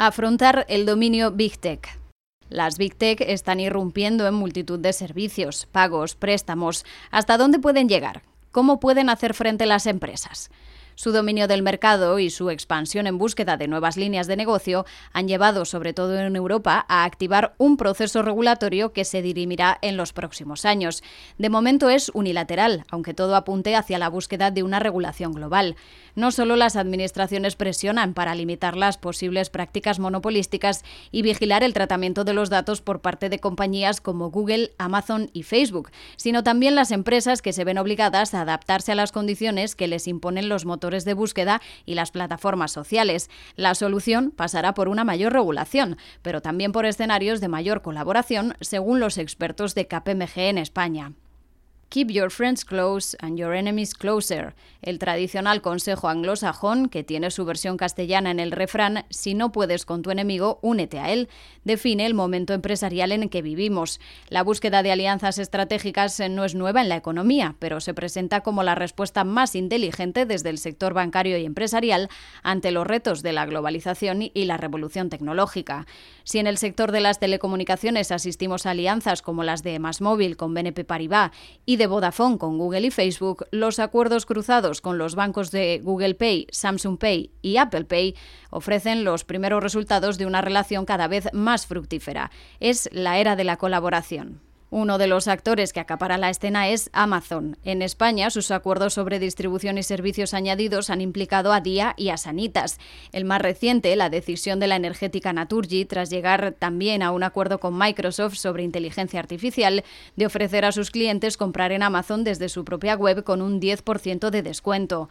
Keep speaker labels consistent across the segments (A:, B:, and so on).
A: Afrontar el dominio Big Tech. Las Big Tech están irrumpiendo en multitud de servicios, pagos, préstamos. ¿Hasta dónde pueden llegar? ¿Cómo pueden hacer frente las empresas? Su dominio del mercado y su expansión en búsqueda de nuevas líneas de negocio han llevado, sobre todo en Europa, a activar un proceso regulatorio que se dirimirá en los próximos años. De momento es unilateral, aunque todo apunte hacia la búsqueda de una regulación global. No solo las administraciones presionan para limitar las posibles prácticas monopolísticas y vigilar el tratamiento de los datos por parte de compañías como Google, Amazon y Facebook, sino también las empresas que se ven obligadas a adaptarse a las condiciones que les imponen los motores de búsqueda y las plataformas sociales. La solución pasará por una mayor regulación, pero también por escenarios de mayor colaboración, según los expertos de KPMG en España. Keep your friends close and your enemies closer, el tradicional consejo anglosajón que tiene su versión castellana en el refrán Si no puedes con tu enemigo, únete a él, define el momento empresarial en que vivimos. La búsqueda de alianzas estratégicas no es nueva en la economía, pero se presenta como la respuesta más inteligente desde el sector bancario y empresarial ante los retos de la globalización y la revolución tecnológica. Si en el sector de las telecomunicaciones asistimos a alianzas como las de Masmóvil con BNP Paribas y de Vodafone con Google y Facebook, los acuerdos cruzados con los bancos de Google Pay, Samsung Pay y Apple Pay ofrecen los primeros resultados de una relación cada vez más fructífera. Es la era de la colaboración. Uno de los actores que acapara la escena es Amazon. En España, sus acuerdos sobre distribución y servicios añadidos han implicado a Día y a Sanitas. El más reciente, la decisión de la energética Naturgy, tras llegar también a un acuerdo con Microsoft sobre inteligencia artificial, de ofrecer a sus clientes comprar en Amazon desde su propia web con un 10% de descuento.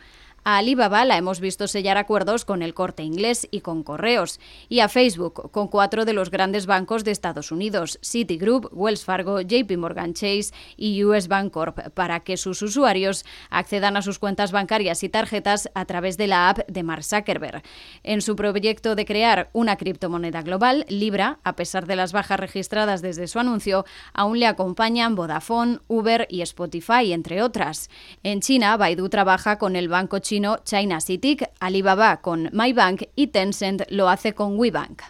A: A Alibaba la hemos visto sellar acuerdos con el corte inglés y con correos, y a Facebook con cuatro de los grandes bancos de Estados Unidos, Citigroup, Wells Fargo, JP Morgan Chase y US Bancorp, para que sus usuarios accedan a sus cuentas bancarias y tarjetas a través de la app de Mark Zuckerberg. En su proyecto de crear una criptomoneda global, Libra, a pesar de las bajas registradas desde su anuncio, aún le acompañan Vodafone, Uber y Spotify, entre otras. En China, Baidu trabaja con el banco chino China City, Alibaba con MyBank y Tencent lo hace con WeBank.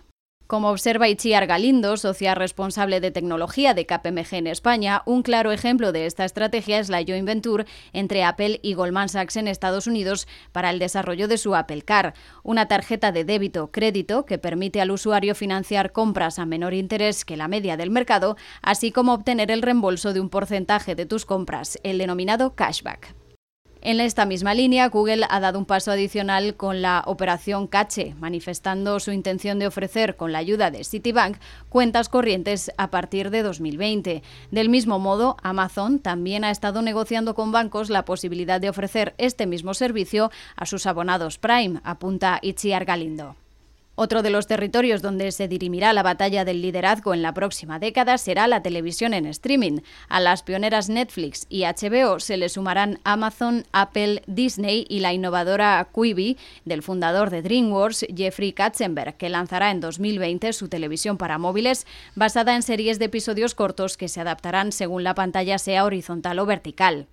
A: Como observa Itziar Galindo, socia responsable de tecnología de KPMG en España, un claro ejemplo de esta estrategia es la joint venture entre Apple y Goldman Sachs en Estados Unidos para el desarrollo de su Apple Car, una tarjeta de débito crédito que permite al usuario financiar compras a menor interés que la media del mercado, así como obtener el reembolso de un porcentaje de tus compras, el denominado cashback. En esta misma línea, Google ha dado un paso adicional con la operación Cache, manifestando su intención de ofrecer, con la ayuda de Citibank, cuentas corrientes a partir de 2020. Del mismo modo, Amazon también ha estado negociando con bancos la posibilidad de ofrecer este mismo servicio a sus abonados Prime, apunta Itziar Galindo. Otro de los territorios donde se dirimirá la batalla del liderazgo en la próxima década será la televisión en streaming. A las pioneras Netflix y HBO se le sumarán Amazon, Apple, Disney y la innovadora Quibi del fundador de DreamWorks, Jeffrey Katzenberg, que lanzará en 2020 su televisión para móviles basada en series de episodios cortos que se adaptarán según la pantalla sea horizontal o vertical.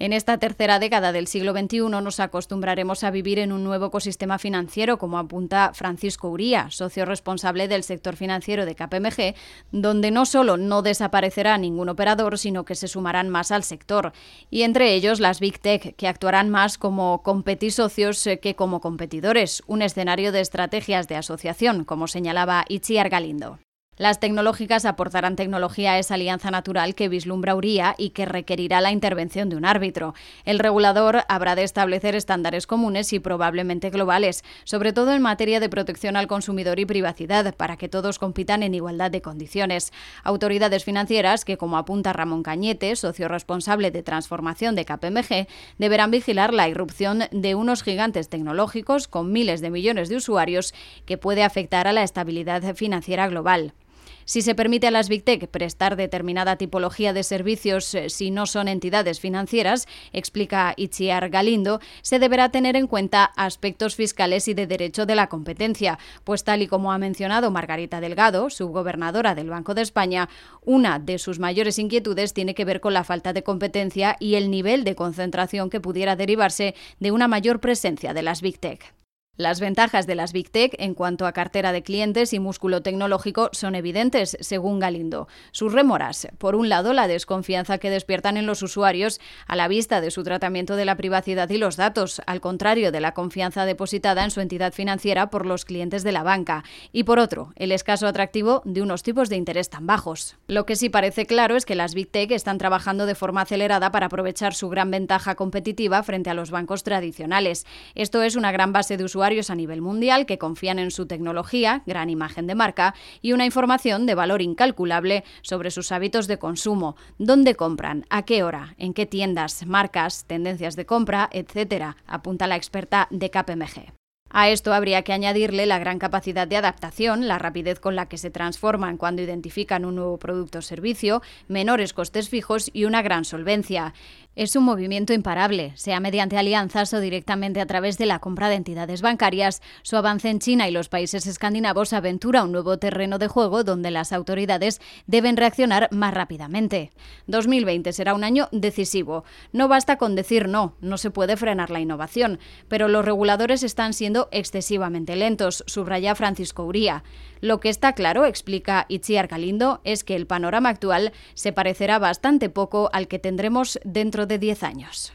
A: En esta tercera década del siglo XXI nos acostumbraremos a vivir en un nuevo ecosistema financiero, como apunta Francisco Uría, socio responsable del sector financiero de KPMG, donde no solo no desaparecerá ningún operador, sino que se sumarán más al sector, y entre ellos las Big Tech, que actuarán más como competisocios eh, que como competidores, un escenario de estrategias de asociación, como señalaba Itziar Galindo. Las tecnológicas aportarán tecnología a esa alianza natural que vislumbra Uría y que requerirá la intervención de un árbitro. El regulador habrá de establecer estándares comunes y probablemente globales, sobre todo en materia de protección al consumidor y privacidad, para que todos compitan en igualdad de condiciones. Autoridades financieras que, como apunta Ramón Cañete, socio responsable de transformación de KPMG, deberán vigilar la irrupción de unos gigantes tecnológicos con miles de millones de usuarios que puede afectar a la estabilidad financiera global. Si se permite a las Big Tech prestar determinada tipología de servicios eh, si no son entidades financieras, explica Itziar Galindo, se deberá tener en cuenta aspectos fiscales y de derecho de la competencia, pues tal y como ha mencionado Margarita Delgado, subgobernadora del Banco de España, una de sus mayores inquietudes tiene que ver con la falta de competencia y el nivel de concentración que pudiera derivarse de una mayor presencia de las Big Tech. Las ventajas de las Big Tech en cuanto a cartera de clientes y músculo tecnológico son evidentes, según Galindo. Sus rémoras, por un lado, la desconfianza que despiertan en los usuarios a la vista de su tratamiento de la privacidad y los datos, al contrario de la confianza depositada en su entidad financiera por los clientes de la banca, y por otro, el escaso atractivo de unos tipos de interés tan bajos. Lo que sí parece claro es que las Big Tech están trabajando de forma acelerada para aprovechar su gran ventaja competitiva frente a los bancos tradicionales. Esto es una gran base de usuarios a nivel mundial que confían en su tecnología, gran imagen de marca y una información de valor incalculable sobre sus hábitos de consumo, dónde compran, a qué hora, en qué tiendas, marcas, tendencias de compra, etc., apunta la experta de KPMG. A esto habría que añadirle la gran capacidad de adaptación, la rapidez con la que se transforman cuando identifican un nuevo producto o servicio, menores costes fijos y una gran solvencia. Es un movimiento imparable, sea mediante alianzas o directamente a través de la compra de entidades bancarias. Su avance en China y los países escandinavos aventura un nuevo terreno de juego donde las autoridades deben reaccionar más rápidamente. 2020 será un año decisivo. No basta con decir no, no se puede frenar la innovación, pero los reguladores están excesivamente lentos, subraya Francisco Uría. Lo que está claro, explica Itziar Galindo, es que el panorama actual se parecerá bastante poco al que tendremos dentro de 10 años.